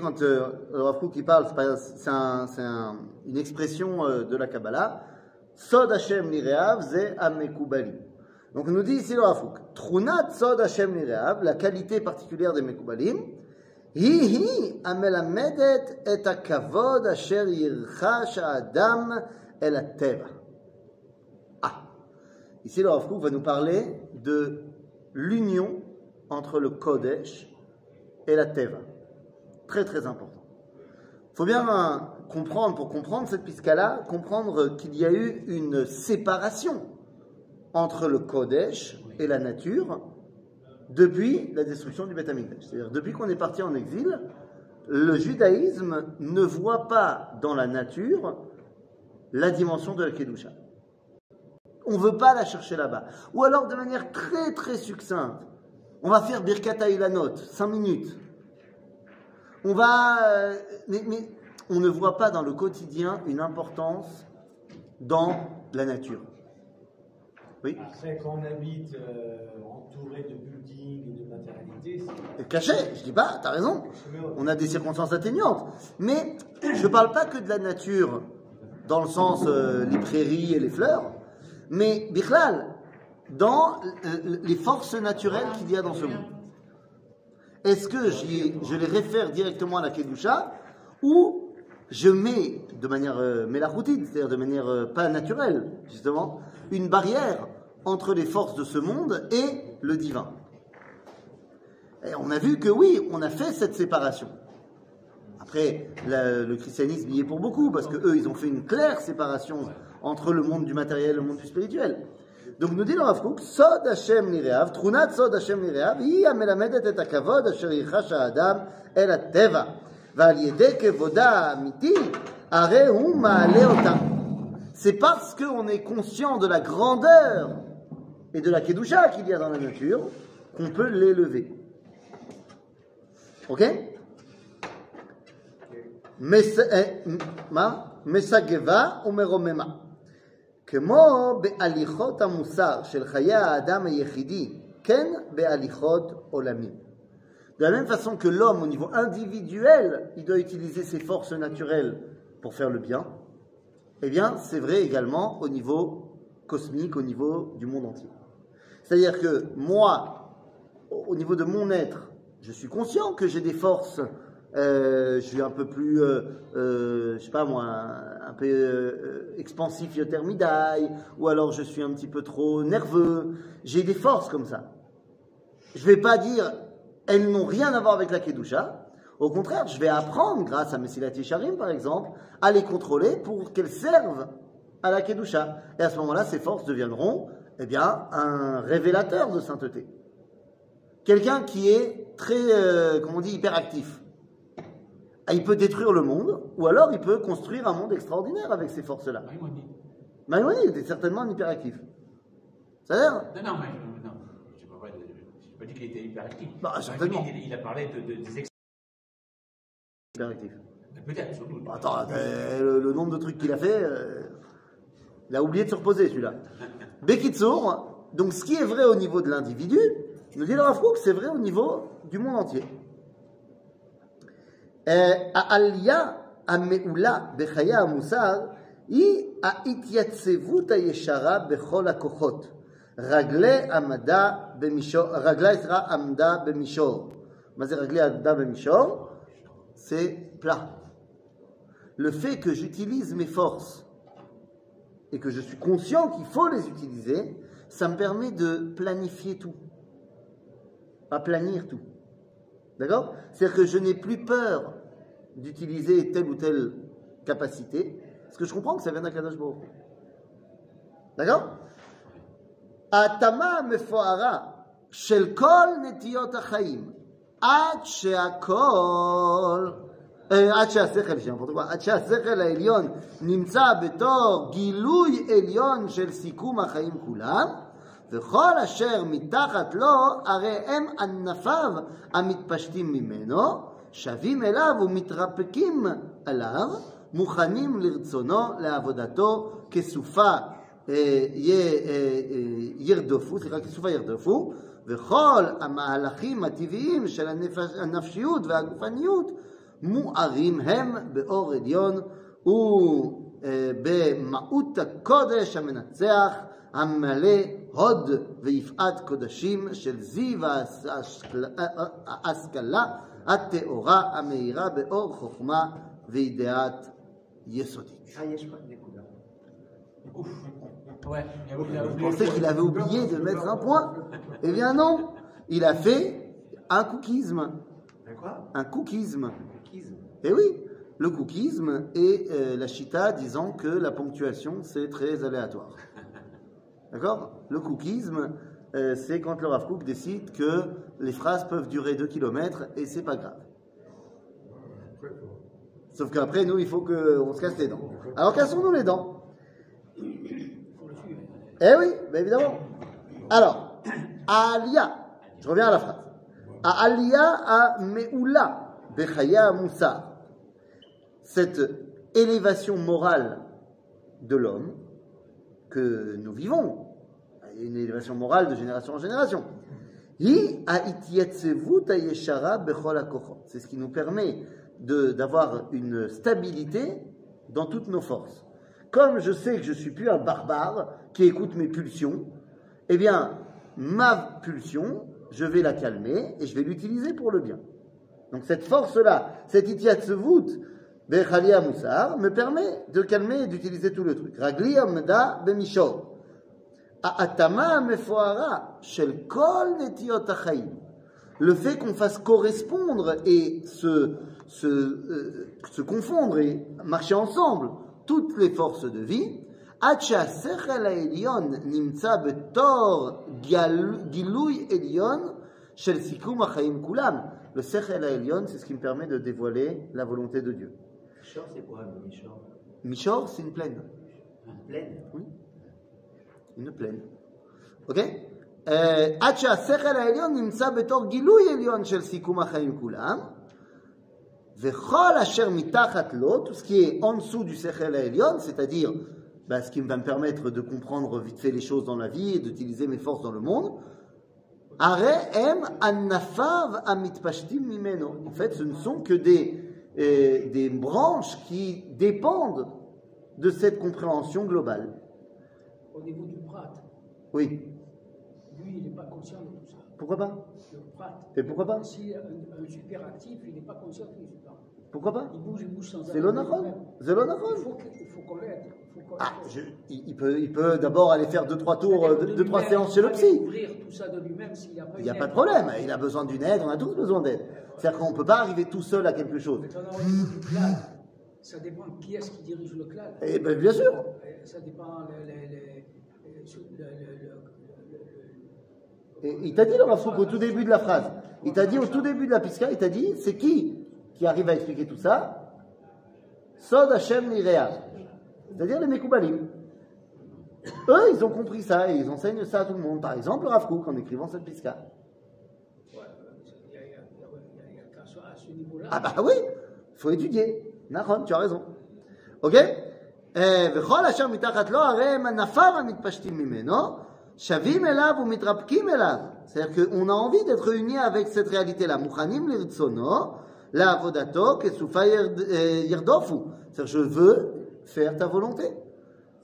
quand euh, le Rav Kook, il parle, c'est pas- c'est un- c'est un- une expression euh, de la Kabbalah. Sod Hashem Nireav ze Amekubali. Donc, il nous dit ici le Rav Kook, Trunat Sod Hashem Nireav, la qualité particulière des Mekubalim, היא היא המלמדת את הכבוד אשר ירחש האדם אל הטבע. Ah, ici le Rav Kook va nous parler de l'union entre le Kodesh et la Teva. Très très important. Il faut bien euh, comprendre, pour comprendre cette pisca-là, comprendre qu'il y a eu une séparation entre le Kodesh et la nature depuis la destruction du Beth. C'est-à-dire, depuis qu'on est parti en exil, le judaïsme ne voit pas dans la nature la dimension de la Kedusha. On ne veut pas la chercher là-bas. Ou alors, de manière très très succincte, on va faire Birkat Ilanot, 5 minutes. On va. euh, mais, mais on ne voit pas dans le quotidien une importance dans la nature. Oui Après, quand on habite euh, entouré de buildings et de matérialité, c'est Caché, je dis pas, t'as raison. On a des circonstances atténuantes. Mais je ne parle pas que de la nature, dans le sens euh, les prairies et les fleurs, mais Bichlal, dans euh, les forces naturelles qu'il y a dans ce monde. Est-ce que je les réfère directement à la Kedusha ou je mets de manière euh, c'est-à-dire de manière euh, pas naturelle, justement, une barrière entre les forces de ce monde et le divin? Et on a vu que oui, on a fait cette séparation. Après, le christianisme y est pour beaucoup, parce que eux, ils ont fait une claire séparation entre le monde du matériel et le monde du spirituel. Donc nous dit le Rav Kook, Sod Hashem Nireav, Trunat Sod Hashem Nireav, היא המלמדת את הכבוד אשר ייחש האדם אל הטבע, ועל ידי כבודה האמיתי, הרי הוא מעלה אותה. C'est parce qu'on est conscient de la grandeur et de la kedusha qu'il y a dans la nature qu'on peut l'élever. Ok מס- אה, מה? מסגבה ומרוממה. כמו בהליכות המוסר של חיי האדם היחידי, כן בהליכות עולמים. De la même façon que l'homme, au niveau individuel, il doit utiliser ses forces naturelles pour faire le bien, eh bien, c'est vrai également au niveau cosmique, au niveau du monde entier. C'est-à-dire que moi, au au niveau de mon être, je suis conscient que j'ai des forces. euh, je suis un peu plus, euh, euh, je sais pas moi, un, peu expansif thermidaille, ou alors je suis un petit peu trop nerveux. J'ai des forces comme ça. Je vais pas dire elles n'ont rien à voir avec la kedusha. Au contraire, je vais apprendre, grâce à Messilat Yesharim par exemple, à les contrôler pour qu'elles servent à la kedusha. Et à ce moment-là, ces forces deviendront, eh bien, un révélateur de sainteté. Quelqu'un qui est très, comment on dit, hyperactif. Ah, Il peut détruire le monde, ou alors il peut construire un monde extraordinaire avec ces forces-là. Maïmonide. Était certainement un hyperactif. C'est-à-dire, Non, non, mais non. Je n'ai pas, pas dit qu'il était hyperactif. Bah, certainement. Il, il a parlé de, de- des ex... hyperactif. Peut-être, sans doute. Bon, Attends, euh, le, le nombre de trucs qu'il a fait, euh, il a oublié de se reposer celui-là. Bekitsour, donc ce qui est vrai au niveau de l'individu, nous dit le Rav Kook, c'est vrai au niveau du monde entier. העלייה המעולה בחיי המוסר היא ההתייצבות הישרה בכל הכוחות. רגלי עמדה במישור, רגלי סליחה, עמדה במישור. מה זה רגלי עמדה במישור? C'est plat. Le fait que j'utilise mes forces et que je suis conscient qu'il faut les utiliser, ça me permet de planifier tout. Aplanir tout. D'accord C'est-à-dire que je n'ai plus peur d'utiliser telle ou telle capacité, parce que je comprends que ça vient d'Akadosh Baruch Hu. D'accord ההתאמה המפוארה של כל נטיות החיים, עד שהכל, אה, עד שהשכל, יש לי n'importe quoi, עד שהשכל העליון נמצא בתור גילוי עליון של סיכום החיים כולם, וכל אשר מתחת לו, הרי הם ענפיו המתפשטים ממנו, שבים אליו ומתרפקים עליו, מוכנים לרצונו, לעבודתו, כסופה אה, י- אה, אה, ירדפו, סליחה, כסופה ירדפו, וכל המהלכים הטבעיים של הנפש, הנפשיות והגופניות מוארים הם באור עליון ובמהות הקודש המנצח המלא הוד ויפעת קודשים של זיו ההשכלה הטהורה המאירה באור חוכמה וידיעת יסודית. Ah, יש פה נקודה. Ouf. Ouais, il a oublié- il a Je oublié pensais le qu'il point. avait oublié de mettre un point. Eh bien non, il a fait un cookisme. Un quoi Un cookisme. Kisme. Eh oui, le cookisme et euh, la chita disant que la ponctuation c'est très aléatoire. D'accord? Le cookisme, euh, c'est quand le Rav Kook décide que les phrases peuvent durer 2 km et c'est pas grave. Sauf qu'après, nous, il faut qu'on se casse les dents. Alors, cassons-nous les dents. Eh oui, ben évidemment. Alors, Alia, je reviens à la phrase. Alia a Meoula, Bechaya Moussa. Cette élévation morale de l'homme que nous vivons, une élévation morale de génération en génération. C'est ce qui nous permet d'avoir une stabilité dans toutes nos forces. Comme je sais que je suis plus un barbare qui écoute mes pulsions, eh bien, ma pulsion, je vais la calmer et je vais l'utiliser pour le bien. Donc cette force-là, cette itiatzevut bechalia moussar, me permet de calmer et d'utiliser tout le truc. Ragli amda bemishor. Le fait qu'on fasse correspondre et euh, se, confondre et marcher ensemble toutes les forces de vie, le Sechel Elion, c'est ce qui me permet de dévoiler la volonté de Dieu. Mishor, c'est quoi Mishor Mishor, c'est une plaine. Ah, une plaine? Oui une plaine. Ok אה, עד שהשכל העליון נמצא בתור גילוי עליון של סיכום החיים כולם, וכל אשר מתחת לו, tout ce qui est en dessous du שכל העליון, c'est-à-dire bah, ce qui va me permettre de comprendre vite fait les choses dans la vie et d'utiliser mes forces dans le monde, הרי הם ענפיו המתפשטים ממנו. En fait, ce ne sont que des, euh, des branches qui dépendent de cette compréhension globale. au niveau du prat. oui. Lui, il n'est pas conscient de tout ça. Pourquoi pas? Et pourquoi pas? Si un, un super actif, il n'est pas conscient qu'il est super. Pourquoi pas? Il bouge, il bouge sans C'est le arrêt. nachon. C'est le Il faut il faut l'aide. il faut Ah, je- il, il peut, il peut d'abord aller faire deux trois tours, de deux, deux, trois séances chez le psy. découvrir tout ça de lui-même s'il n'y a pas Il n'y a pas de problème. Il a besoin d'une aide. On a tous besoin d'aide. C'est-à-dire qu'on ne peut pas arriver tout seul à quelque chose. Ça dépend qui est-ce qui dirige le clan. Et ben, bien sûr. Et Ça dépend les, les, les- il t'a dit le Rav au tout début de la phrase. Il t'a dit au tout début de la pisca, il t'a dit c'est qui qui arrive à expliquer tout ça? Sod Hashem Nirea. C'est-à-dire les Mekoubalim. Eux, ils ont compris ça et ils enseignent ça à tout le monde. Par exemple, le Rav Kook, en écrivant cette pisca. Ah bah oui, il faut étudier. Nahon, tu as raison. Ok? וכל אשר מתחת לו הרי הם ענפיו המתפשטים ממנו, שווים אליו ומתרפקים אליו. C'est-à-dire qu'on a envie d'être unis avec cette réalité-là. מוכנים לרצונו, לעבודתו, כסופה ירד, אה, ירדופו. C'est-à-dire je veux faire ta volonté.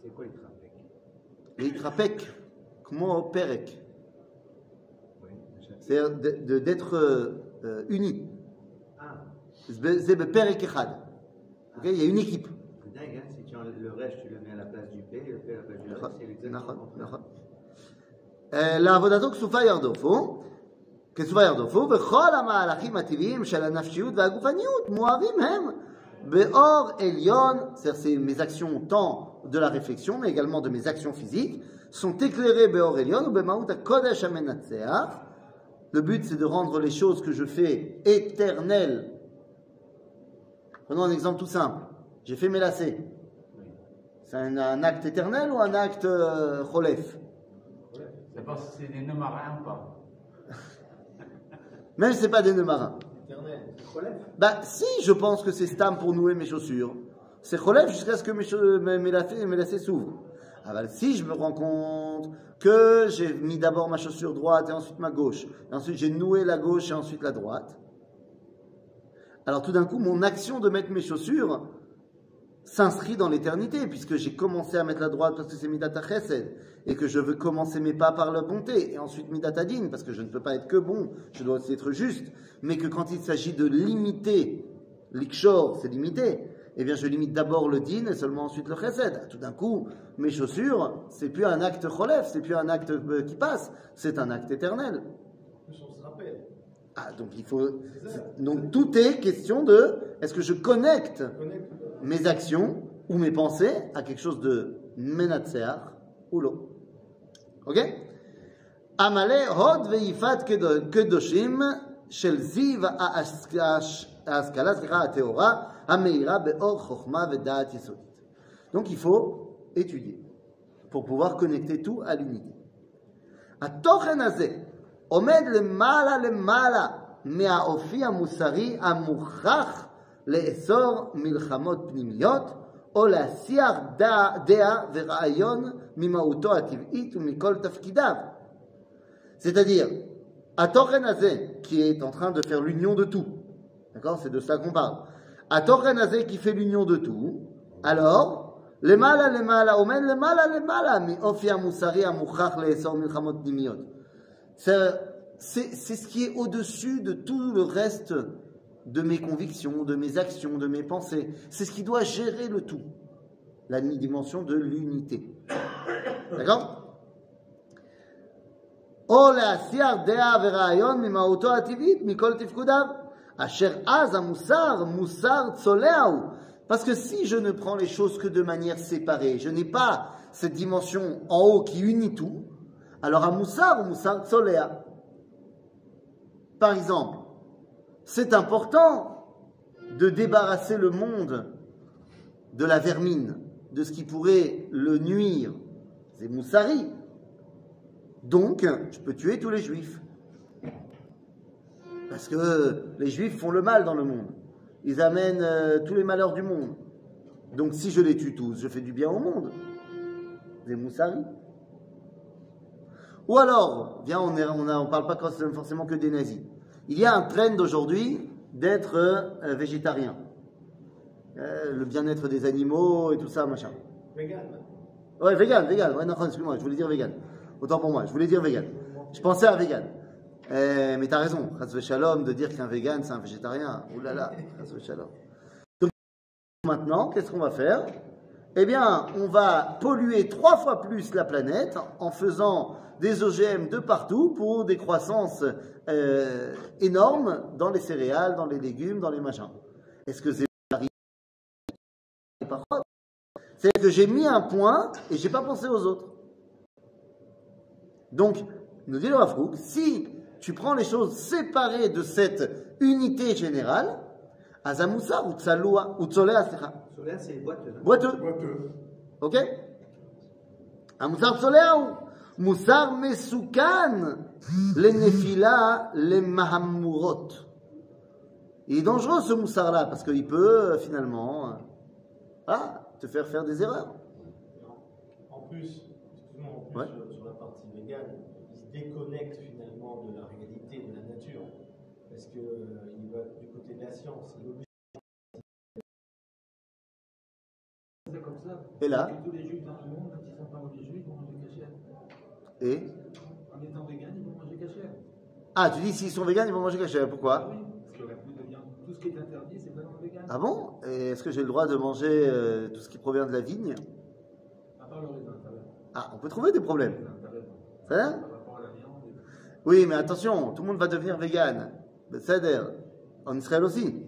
C'est quoi les trapèques להתרפק, כמו פרק. Oui. C'est-à-dire de- de- d'être euh, euh, unis. Ah, זה בפרק אחד. Ok Il y a une équipe. le reste, tu le mets à la place du P, le P à la place du R, נכון, c'est exactement נכון, le contraire. נכון. אה, לעבודתו כסופה ירדופו, כסופה ירדופו, וכל המהלכים הטבעיים של הנפשיות והגופניות מוארים הם באור עליון, c'est-à-dire c'est mes actions tant de la réflexion, mais également de mes actions physiques, sont éclairées באור עליון ובמהות הקודש המנצח. Le but, c'est de rendre les choses que je fais éternelles. Prenons un exemple tout simple. J'ai fait mes lacets. C'est un, un acte éternel ou un acte euh, cholef C'est pas si c'est des nœuds marins ou pas. Même si ce n'est pas des nœuds marins. Éternel. Bah, si je pense que c'est stam pour nouer mes chaussures, c'est cholef jusqu'à ce que mes, chau- mes, mes lacets, mes lacets s'ouvrent. Ah bah, si je me rends compte que j'ai mis d'abord ma chaussure droite et ensuite ma gauche, et ensuite j'ai noué la gauche et ensuite la droite, alors tout d'un coup, mon action de mettre mes chaussures s'inscrit dans l'éternité, puisque j'ai commencé à mettre la droite parce que c'est Midata Chesed, et que je veux commencer mes pas par la bonté, et ensuite Midata Din, parce que je ne peux pas être que bon, je dois aussi être juste, mais que quand il s'agit de limiter, l'ikshor, c'est limité, eh bien je limite d'abord le din et seulement ensuite le chesed. Tout d'un coup, mes chaussures, c'est plus un acte cholef, c'est plus un acte euh, qui passe, c'est un acte éternel. Ah, donc il faut. Donc tout est question de est-ce que je Connecte mes actions ou mes pensées à quelque chose de menatseach ou l'eau. Ok Amale hod veifat kedo- kedoshim shel ziv האשכלה, סליחה, הטהורה, המאירה באור חוכמה ודעת יסודית. Donc il faut étudier pour pouvoir connecter tout à l'unité. התוכן הזה עומד למעלה למעלה מהאופי המוסרי המוכרח לאסור מלחמות פנימיות או להסיח דע, דעה ורעיון ממהותו הטבעית ומכל תפקידיו. C'est-à-dire, התוכן הזה qui est en train de faire l'union de tout, d'accord C'est de ça qu'on parle. התוכן הזה qui fait l'union de tout, alors, למעלה למעלה, עומד למעלה למעלה מאופי המוסרי המוכרח לאסור מלחמות פנימיות. C'est c'est- c'est ce qui est au-dessus de tout le reste de mes convictions, de mes actions, de mes pensées. C'est ce qui doit gérer le tout. La dimension de l'unité. D'accord או להסיח דעה ורעיון ממהותו הטבעית, מכל תפקודיו, אשר אז המוסר, מוסר צולע הוא. Parce que si je ne prends les choses que de manière séparée, je n'ai pas cette dimension en haut qui unit tout, alors un moussar ou moussar tsolea. Par exemple, c'est important de débarrasser le monde de la vermine, de ce qui pourrait le nuire. C'est moussari. Donc, je peux tuer tous les juifs. Parce que les juifs font le mal dans le monde. Ils amènent euh, tous les malheurs du monde. Donc, si je les tue tous, je fais du bien au monde. Des moussari. Ou alors, viens, on ne parle pas forcément que des nazis. Il y a un trend d'aujourd'hui d'être euh, végétarien. Euh, le bien-être des animaux et tout ça, machin. Vegan. Ouais, vegan, vegan. Ouais, non, excuse-moi, je voulais dire vegan. Autant pour moi, je voulais dire vegan. Je pensais à vegan. Euh, mais t'as raison, Shalom, de dire qu'un vegan, c'est un végétarien. Ouh là là, Shalom. Donc, maintenant, qu'est-ce qu'on va faire? Eh bien, on va polluer trois fois plus la planète en faisant des OGM de partout pour des croissances euh, énormes dans les céréales, dans les légumes, dans les machins. Est-ce que c'est c'est que j'ai mis un point et j'ai pas pensé aux autres. Donc, nous dit le Rafrouk, si tu prends les choses séparées de cette unité générale, Azamoussa ou Tsaloua ou Tsolea, c'est boiteux. hein. boiteux, Boiteux. ok? Amoussar Tsolea ou Moussar Mesoukan, les Nefila, les Mahamurot. Il est dangereux ce moussard-là parce qu'il peut euh, finalement euh, ah, te faire faire des erreurs. En plus, excuse-moi, en plus Ouais. sur, sur la partie végane, il se déconnecte finalement de la réalité, de la nature. Parce que euh, il va du côté de la science. Il est obligé C'est comme ça. Et là Tous Ah, tu dis s'ils sont véganes, ils vont manger caché. Pourquoi viande. Tout ce qui est interdit, c'est vegan. Ah bon? Et est-ce que j'ai le droit de manger euh, tout ce qui provient de la vigne? À part le raisin. Ah, on peut trouver des problèmes. Et tout. Oui, mais attention, tout le monde va devenir vegan. C'est-à-dire, en Israël aussi.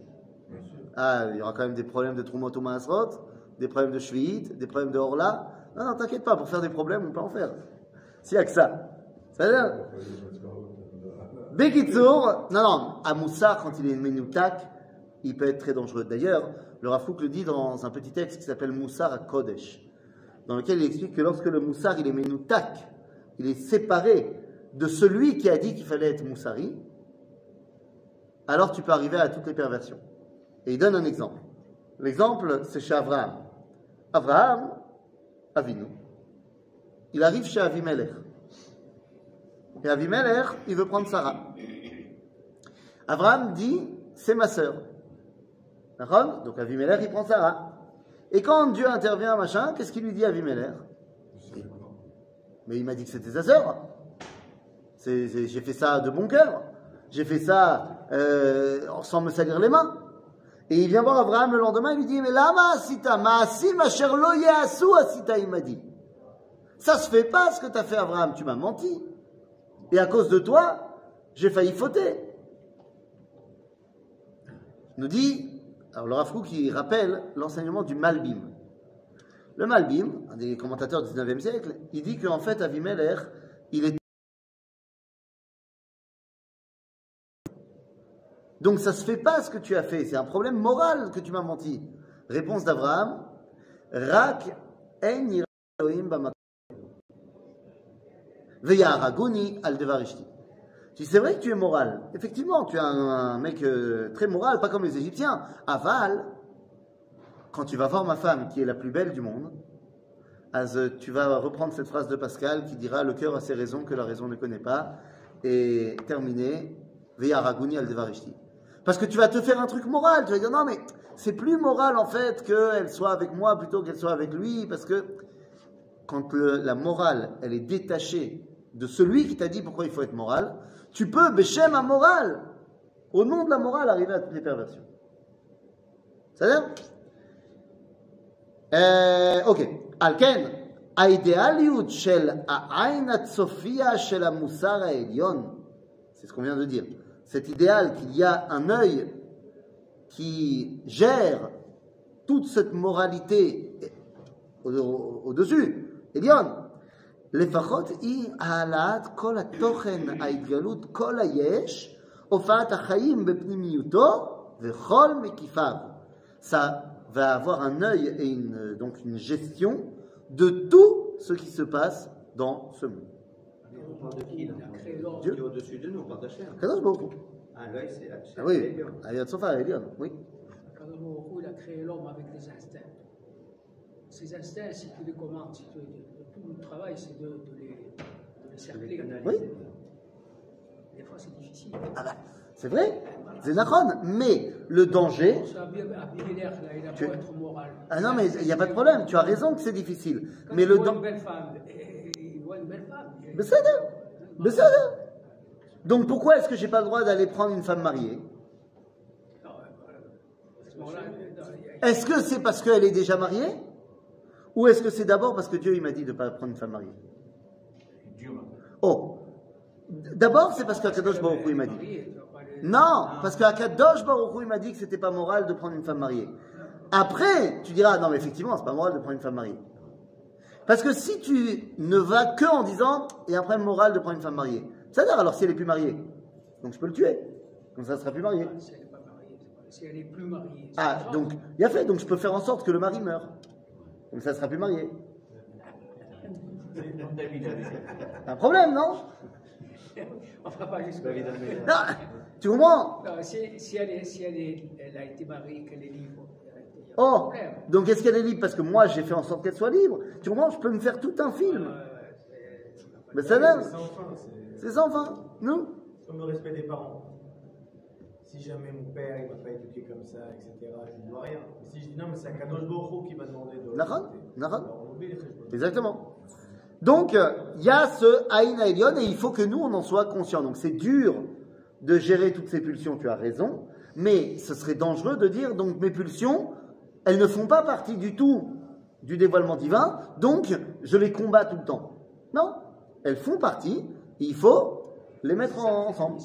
Ah, il y aura quand même des problèmes de Trumot ou Maasrot, des problèmes de Shvi'it, des problèmes de Orla. Non, non, t'inquiète pas, pour faire des problèmes, on peut en faire. S'il n'y a que ça. C'est-à-dire, Bekitsour, non, non, à Moussar, quand il est Menoutak, il peut être très dangereux. D'ailleurs, le Rafouk le dit dans un petit texte qui s'appelle Moussar à Kodesh, dans lequel il explique que lorsque le Moussar, il est Menoutak, il est séparé de celui qui a dit qu'il fallait être Moussari, alors tu peux arriver à toutes les perversions. Et il donne un exemple. L'exemple, c'est chez Abraham. Abraham, Avinu, il arrive chez Avimelech. Et Avimelech, il veut prendre Sarah. Abraham dit, c'est ma sœur. Donc Avimelech, il prend Sarah. Et quand Dieu intervient, machin, qu'est-ce qu'il lui dit à Avimelech Mais il m'a dit que c'était sa sœur. J'ai fait ça de bon cœur. J'ai fait ça euh, sans me salir les mains. Et il vient voir Abraham le lendemain, il lui dit, mais lama asita, ma'asim asher lo ye'asu asita, il m'a dit. Ça se fait pas ce que tu as fait Abraham, tu m'as menti. Et à cause de toi, j'ai failli fauter. Nous dit, alors le Kook, qui rappelle l'enseignement du Malbim. Le Malbim, un des commentateurs du 19e siècle, il dit qu'en fait, Avimelech, il est Donc ça se fait pas ce que tu as fait, c'est un problème moral que tu m'as menti. Réponse d'Abraham, Rak en Elohim Ve'yaraguni al devarishti. Tu dis, c'est vrai que tu es moral. Effectivement, tu es un, mec euh, très moral, pas comme les Égyptiens. Aval, quand tu vas voir ma femme, qui est la plus belle du monde, as, euh, tu vas reprendre cette phrase de Pascal qui dira le cœur a ses raisons que la raison ne connaît pas, et terminer, Ve'yaraguni al devarishti. Parce que tu vas te faire un truc moral. Tu vas dire non, mais c'est plus moral en fait qu'elle soit avec moi plutôt qu'elle soit avec lui. Parce que quand la morale, elle est détachée de celui qui t'a dit pourquoi il faut être moral, tu peux, Béchem à morale, au nom de la morale, arriver à toutes les perversions. C'est-à-dire אה, אוקיי, על כן, האידיאליות של העין הצופייה של המוסר העליון, c'est ce qu'on vient de dire, cet idéal qu'il y a un œil qui gère toute cette moralité au- au- au-dessus, עליון, לפחות היא העלאת כל התוכן, ההתגלות, כל היש, הופעת החיים בפנימיותו וכל מקיפיו. Ça va avoir un œil et une, donc une gestion de tout ce qui se passe dans ce monde. On parle de qui là Il a créé l'ordre. Qui est au-dessus de nous, on parle d'Hachem. Kadosh Baruch Hu. Ah, l'œil, c'est Hachem. Ah oui, Elion. Ayat Sofa, Elion, oui. Kadosh Baruch Hu, il a créé l'homme avec des instincts. Ces instincts, si tu les commandes, si tu, tout le travail, c'est de, de les, de les cercler. Oui. Des fois, c'est difficile. Ah bah, c'est vrai, c'est Nachon, mais le danger, ça, Tu- être moral. ah non mais il n'y a pas de problème, tu as raison que c'est difficile, Quand mais il le voit une danger, belle femme, il voit une belle femme. il- Besséder, Besséder. Donc pourquoi est-ce que j'ai pas le droit d'aller prendre une femme mariée? A- Est-ce que c'est parce qu'elle est déjà mariée? Ou est-ce que c'est d'abord parce que Dieu il m'a dit de ne pas prendre une femme mariée? Hein. Oh D'abord c'est parce qu'Akadosh Baruch Hu il m'a dit. Non, parce qu'Akadosh Baruch Hu il m'a dit que c'était pas moral de prendre une femme mariée. Après, tu diras, non mais effectivement, c'est pas moral de prendre une femme mariée. Parce que si tu ne vas que en disant, et après moral de prendre une femme mariée, c'est-à-dire alors si elle est plus mariée, donc je peux le tuer, comme ça elle sera plus mariée. Si elle n'est pas mariée, c'est pas- si elle est plus mariée. Ah, donc, il a fait, donc je peux faire en sorte que le mari meure. Comme ça elle sera plus mariée. C'est un problème, non? On va pas David Améler. Non, Tu comprends Non, si, si elle, est, si elle, est, elle a été mariée, qu'elle est libre, Oh, donc est-ce qu'elle est libre? Parce que moi j'ai fait en sorte qu'elle soit libre. Tu comprends Je peux me faire tout un film. Euh, c'est- Mais ça va, C'est sans fin. C'est c'est sans fin. Nous comme le respect des parents. Si jamais mon père il m'a pas éduqué comme ça, etc., je ne dois rien. Mais si je dis non, mais c'est Kadosh Baruch Hu qui m'a demandé de. Alors, on oublie les cheshbon. Exactement. Donc, euh, il y a ce Aïn Elion et il faut que nous, on en soit conscients. Donc, c'est dur de gérer toutes ces pulsions, tu as raison, mais ce serait dangereux de dire, donc, mes pulsions, elles ne font pas partie du tout du dévoilement divin, donc, je les combats tout le temps. Non, elles font partie, il faut les mettre en- ensemble.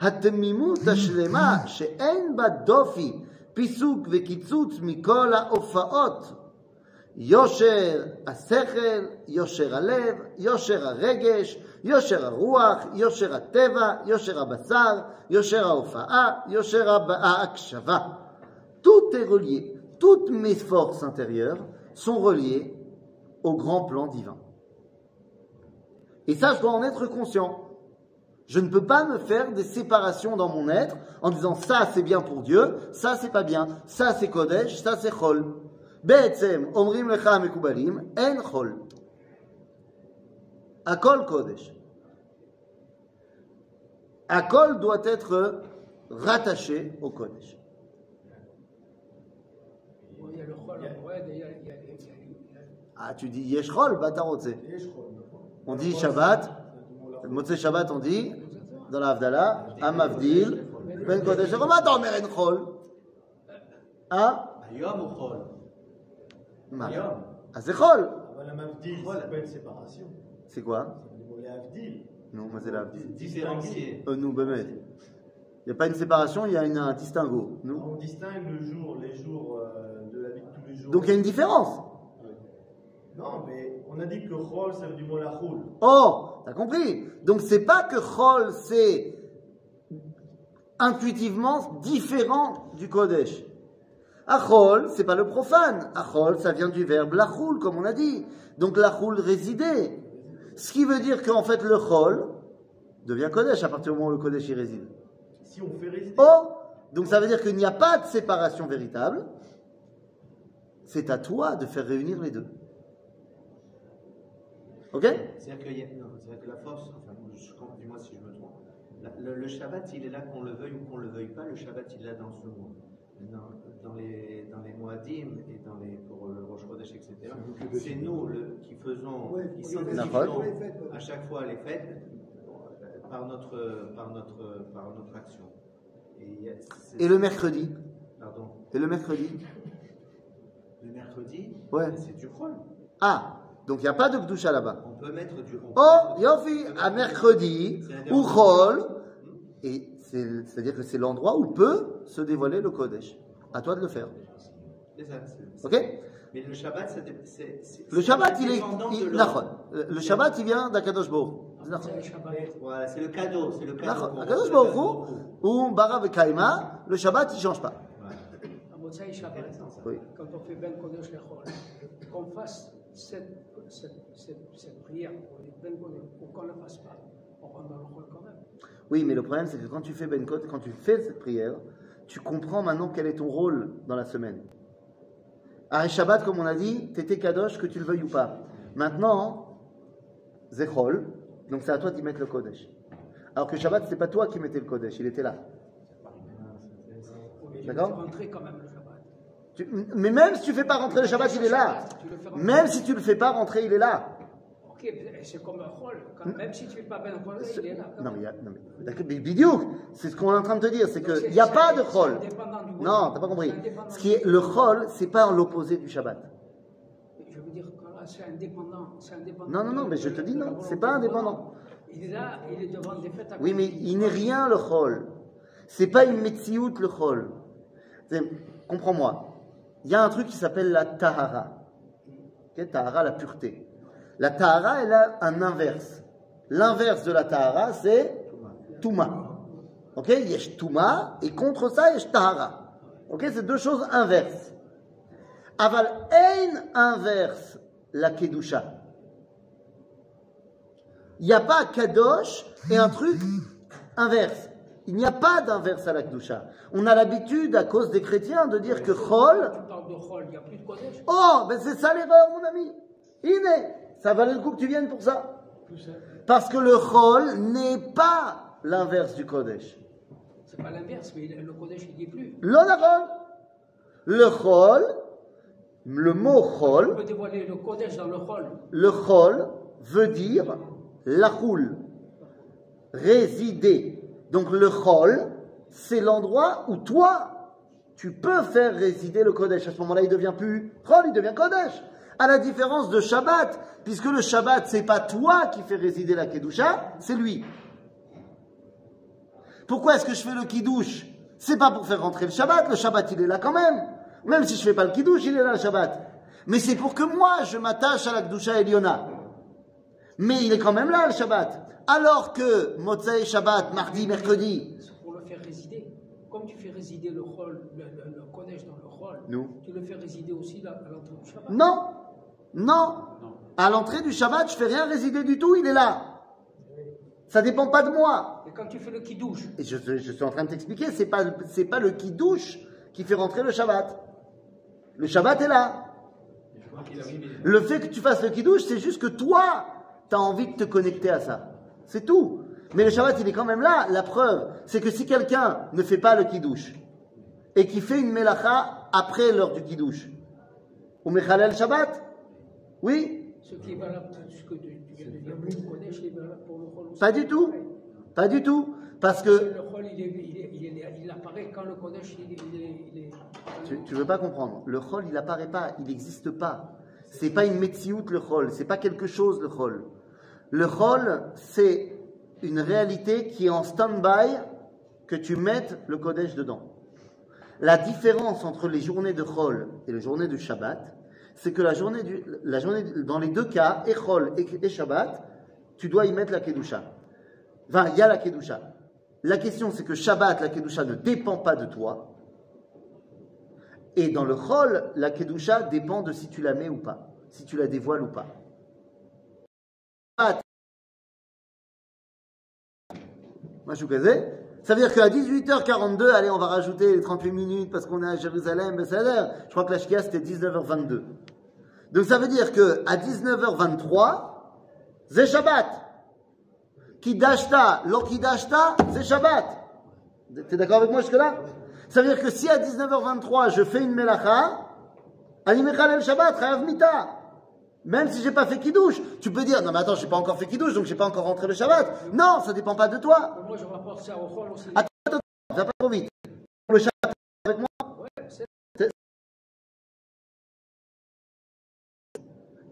התמימות השלמה, שאין בה דופי, פיסוק וקיצוץ מכל ההופעות. יושר השכל, יושר הלב, יושר הרגש, יושר הרוח, יושר הטבע, יושר הבשר, יושר ההופעה, יושר הב- ההקשבה. Tout est relié. toutes mes forces intérieures sont reliées au grand plan divin. Et ça, je dois en être conscient. Je ne peux pas me faire des séparations dans mon être en disant ça c'est bien pour Dieu, ça c'est pas bien, ça c'est Kodesh, ça c'est Chol. Be'etzem, omrim lecha mekubalim, en Chol. Akol Kodesh. Akol doit être rattaché au Kodesh. Ah, tu dis Yeshchol, Batarotze. On dit Shabbat, Motzei Shabbat on dit, dans la Havdalah, Amavdil, Ben Kodesh. Comment t'en mets en chol Hein היום הוא חול. Ma- היום. Ah, c'est chol. אבל המבדיל זה בין ספרציה. C'est quoi זה להבדיל. Non, moi c'est la Havdil. Différencié. Euh, nous, Bémet. Il n'y a pas une séparation, il y a une- un distinguo. Nous. On distingue le jour, les jours euh, de la vie de tous les jours. Donc il y a une différence. non, mais on a dit que Chol, ça veut du mot la choule. Oh, t'as compris? Donc c'est pas que chol c'est intuitivement différent du Kodesh. Achol, c'est pas le profane. Achol, ça vient du verbe lachul, comme on a dit. Donc lachul résider. Ce qui veut dire qu'en fait le chol devient Kodesh à partir du moment où le Kodesh y réside. Si on fait résider. Oh Donc ça veut dire qu'il n'y a pas de séparation véritable. C'est à toi de faire réunir les deux. Ok C'est-à-dire que la force, enfin, je, dis-moi si je me trompe, La- le, le Shabbat, il est là qu'on le veuille ou qu'on le veuille pas, le Shabbat, il est là dans ce mois. Dans, dans les, dans les Moadim et dans les, pour le Rosh Chodesh, etc. C'est nous le, qui faisons, qui sanctifions à chaque fois les fêtes par notre, par notre, par notre action. Et, Et le mercredi Pardon. Et le mercredi Le mercredi, Ouais. c'est du Chol. Ah Donc il n'y a pas de Gdusha là-bas. On peut mettre du. Oh, Yofi, à mercredi, ou Chol, et c'est- c'est-à-dire que c'est l'endroit où peut se dévoiler le Kodesh. À toi de le faire. C'est ça, c'est- Ok? Mais le Shabbat, c'est. Le Shabbat, il est. il-. Nachon. Le Shabbat, il vient d'Akadosh Baruch. C'est Nachon. C'est le Shabbat. Voilà, c'est le cadeau, c'est le cadeau. Akadosh Baruch ou Bara Vekaima, le Shabbat, il ne change pas. Oui. quand on fait Ben Kodesh Lechol, qu'on fasse cette, cette, cette, cette prière pour les Ben ou qu'on ne la fasse pas, on rentre dans le Chol quand même. Oui, mais le problème, c'est que quand tu fais Ben Kot, quand tu fais cette prière, tu comprends maintenant quel est ton rôle dans la semaine. À Shabbat, comme on a dit, t'étais Kadosh, que tu le veuilles ou pas. Maintenant, Zechol, donc c'est à toi d'y mettre le Kodesh. Alors que Shabbat, c'est pas toi qui mettais le Kodesh, il était là. D'accord? Mais même si tu fais pas rentrer le Shabbat, il est là. Même si tu le fais pas rentrer, il est là. Ok, c'est comme un quand- même si tu ne fais pas Ben Kodesh, il est là. Non, mais, il y a- non, mais, d'accord, mais Bidiouk, c'est ce qu'on est en train de te dire, c'est qu'il n'y a pas de du Non, t'as pas compris. Ce qui est le. Chol, c'est pas l'opposé du Shabbat. Je veux dire que là, c'est indépendant. c'est indépendant Non, non, non, mais je te dis non, c'est pas indépendant. Il est là, il est devant des fêtes Oui, mais il n'est rien le Chol. C'est pas une Metsiout le. C'est- Comprends-moi. Il y a un truc qui s'appelle la Tahara. Ok, Tahara, la pureté. La Tahara, elle a un inverse. L'inverse de la Tahara, c'est Touma. Ok Yesh Touma, et contre ça, Yesh Tahara. Ok C'est deux choses inverses. Aval Ein inverse la Kedusha. Il n'y a pas Kadosh et un truc inverse. Il n'y a pas d'inverse à la Kedusha. On a l'habitude, à cause des chrétiens, de dire que Chol, Chol, oh, ben c'est ça l'erreur, mon ami. Iné, ça valait le coup que tu viennes pour ça. Parce que le Chol n'est pas l'inverse du Kodesh. C'est pas l'inverse, mais le Kodesh, il est plus. L'onarol. Le Chol, le mot On Chol, peut dévoiler le Kodesh dans le Chol. le Chol veut dire lachoul, résider. Donc le Chol, c'est l'endroit où toi, tu peux faire résider le Kodesh. À ce moment-là, il devient plus Chol, il devient Kodesh. À la différence de Shabbat, puisque le Shabbat, c'est pas toi qui fais résider la Kedusha, c'est lui. Pourquoi est-ce que je fais le Kiddush? C'est pas pour faire rentrer le Shabbat, le Shabbat il est là quand même. Même si je fais pas le Kiddush, il est là le Shabbat. Mais c'est pour que moi je m'attache à la Kedusha Eliona. Mais il est quand même là le Shabbat. Alors que Motzei Shabbat, mardi, mercredi, C'est pour le faire résider. Comme tu fais résider le Chol, le, le, le Kodesh dans le Chol, Nous. tu le fais résider aussi là, à l'entrée du Shabbat. Non, non. À l'entrée du Shabbat, je fais rien résider du tout, il est là. Ça dépend pas de moi. Et quand tu fais le kidouche, Et je, je suis en train de t'expliquer, c'est pas, c'est pas le qui douche qui fait rentrer le Shabbat. Le Shabbat est là. Le fait que tu fasses le qui douche, c'est juste que toi, tu as envie de te connecter à ça. C'est tout. Mais le Shabbat, il est quand même là. La preuve, c'est que si quelqu'un ne fait pas le douche et qui fait une melacha après l'heure du douche, ou mechalel Shabbat, oui, ce qui est valable, ce que tu pas du tout. Pas du tout. Parce que Le Chol, il, est, il, est, il, est- il apparaît quand le Kodesh, il est. Tu, tu veux pas comprendre. Le chol, il apparaît pas, il n'existe pas. C'est pas une metsiout le chol, c'est pas quelque chose le chol. Le chol, c'est une réalité qui est en stand-by que tu mettes le kodesh dedans. La différence entre les journées de chol et les journées du Shabbat, c'est que la journée, la journée, dans les deux cas, et chol et, et Shabbat, tu dois y mettre la kedusha. Enfin, il y a la kedusha. La question, c'est que Shabbat, la kedusha ne dépend pas de toi. Et dans le chol, la kedusha dépend de si tu la mets ou pas, si tu la dévoiles ou pas. Ça veut dire qu'à 18h42, allez, on va rajouter les 38 minutes parce qu'on est à Jérusalem, ben, ça a l'air. Je crois que la Shkia c'était 19h22. Donc ça veut dire que à 19h23, c'est Shabbat. Kidashta, lo kidashta, c'est Shabbat. T'es d'accord avec moi jusque-là? Ça veut dire que si à 19h23 je fais une melacha, ani mechalel Shabbat, chayav mita. Même si j'ai pas fait kidouche, tu peux dire non mais attends, j'ai pas encore fait kidouche, donc j'ai pas encore rentré le Shabbat. Non, ça dépend pas de toi. Moi, je rapporte ça au Chol aussi. Attends, attends, attends, va pas trop vite. Le Shabbat avec moi, Ouais, c'est-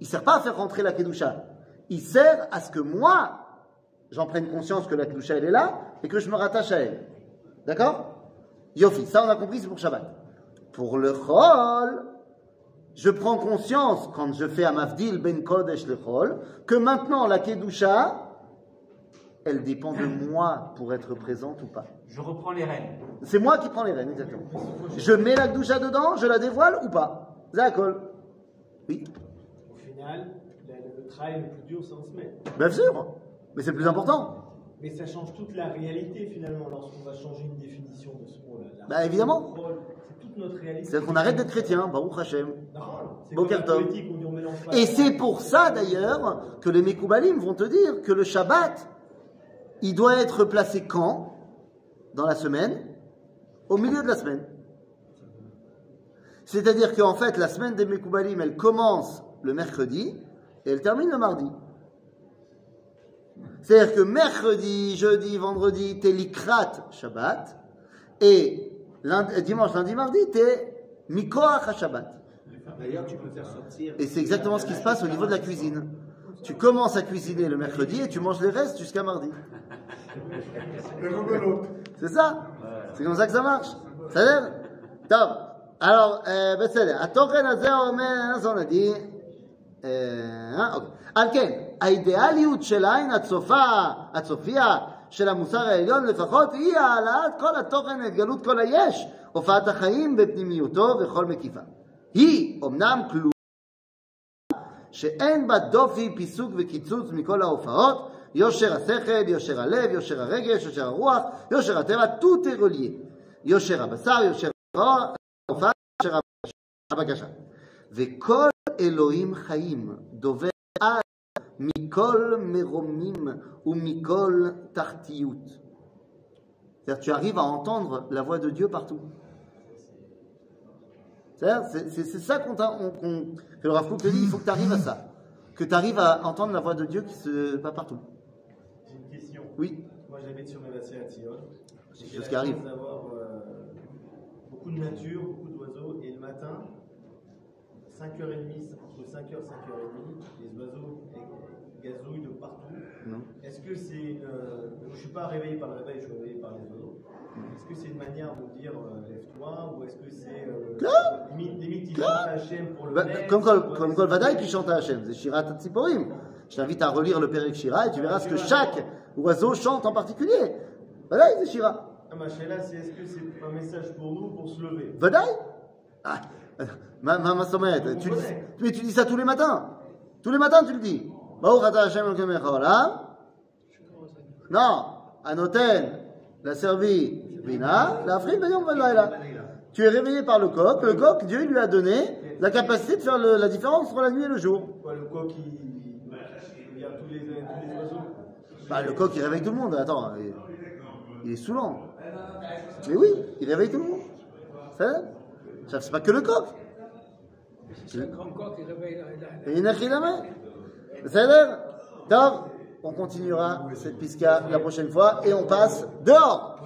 il sert pas à faire rentrer la kedusha. Il sert à ce que moi, j'en prenne conscience que la kedusha elle est là et que je me rattache à elle. D'accord? Yofi, ça on a compris, c'est pour Shabbat. Pour le Chol, je prends conscience quand je fais Amavdil ben Kodesh le Chol que maintenant la kedusha, elle dépend de moi pour être présente ou pas. Je reprends les rênes. C'est moi qui prends les rênes, exactement. Je mets la kedusha dedans, je la dévoile ou pas? Zakol. Oui. Au final, le, le travail le plus dur, c'est en semaine. Bien sûr, mais c'est le plus important. Mais ça change toute la réalité finalement lorsqu'on va changer une définition de ce mot-là. Bah, évidemment. C'est toute notre réalité. C'est qu'on arrête d'être chrétien, Baruch Hashem. Et c'est pour ça d'ailleurs que les Mekoubalim vont te dire que le Shabbat, il doit être placé quand? Dans la semaine? Au milieu de la semaine. C'est-à-dire qu'en fait, la semaine des Mekoubalim, elle commence le mercredi et elle termine le mardi. C'est-à-dire que mercredi, jeudi, vendredi, t'es likrat Shabbat et lundi- dimanche, lundi, mardi, t'es mikoach Shabbat. D'ailleurs, tu peux faire sortir. Et c'est exactement ce qui se passe au niveau de la cuisine. Tu commences à cuisiner le mercredi et tu manges les restes jusqu'à mardi. C'est ça C'est comme ça que ça marche. Ça veut dire Top. Alors, euh, בסדר. התוכן הזה אומר, אז on a dit, אה, אוקיי. על כן, האידיאליות של העין הצופה, הצופייה של המוסר העליון לפחות, היא העלאת כל התוכן להתגלות כל היש, הופעת החיים בפנימיותו וכל מקיפה. היא אמנם כלולה שאין בה דופי, פיסוק וקיצוץ מכל ההופעות, יושר השכל, יושר הלב, יושר הרגש, יושר הרוח, יושר הטבע, est relié. יושר הבשר, יושר ההופעה, יושר הבקשה. וכל Elohim Chaim, Dover Al, Mikol Meromim ou Mikol Tartiout. C'est-à-dire, tu arrives à entendre la voix de Dieu partout. C'est ça qu'on qu que le Rav te dit, il faut que tu arrives à ça. Que tu arrives à entendre la voix de Dieu qui se pas partout. J'ai une question. Oui. Moi j'habite sur Mélassé à Tion. C'est ce qui arrive. d'avoir euh, beaucoup de nature, beaucoup d'oiseaux, et le matin, 5h30, entre 5h et 5h30, les oiseaux gazouillent de partout. Est-ce que c'est euh, je ne suis pas réveillé par le réveil, je suis réveillé par les oiseaux. Est-ce que c'est une manière de dire euh, lève-toi ou est-ce que c'est. Euh, limite, limite, ils chantent Hachem pour le Bah, comme comme les- Kol Vadaï qui chante à Hachem, c'est Shirat Tziporim. Je t'invite à relire le Pérec Shira et tu verras ce que chaque oiseau chante en particulier. Vadaï, c'est Shira. Ah, ma c'est est-ce que c'est un message pour nous pour se lever? Vadaï? Ah, ma, ma, tu, dis- mais tu dis ça tous les matins. Tous les matins, tu le dis. Non, hôtel l'a servi Bina, la. Tu es réveillé par le coq. Le coq, Dieu lui a donné la capacité de faire le- la différence entre la nuit et le jour. Le coq, il, regarde tous les, oiseaux. Bah, le coq, il réveille tout le monde. Attends, il, il est saoulant. Mais oui, il réveille tout le monde. C'est pas que le coq. On continuera cette pisca la prochaine fois et on passe dehors.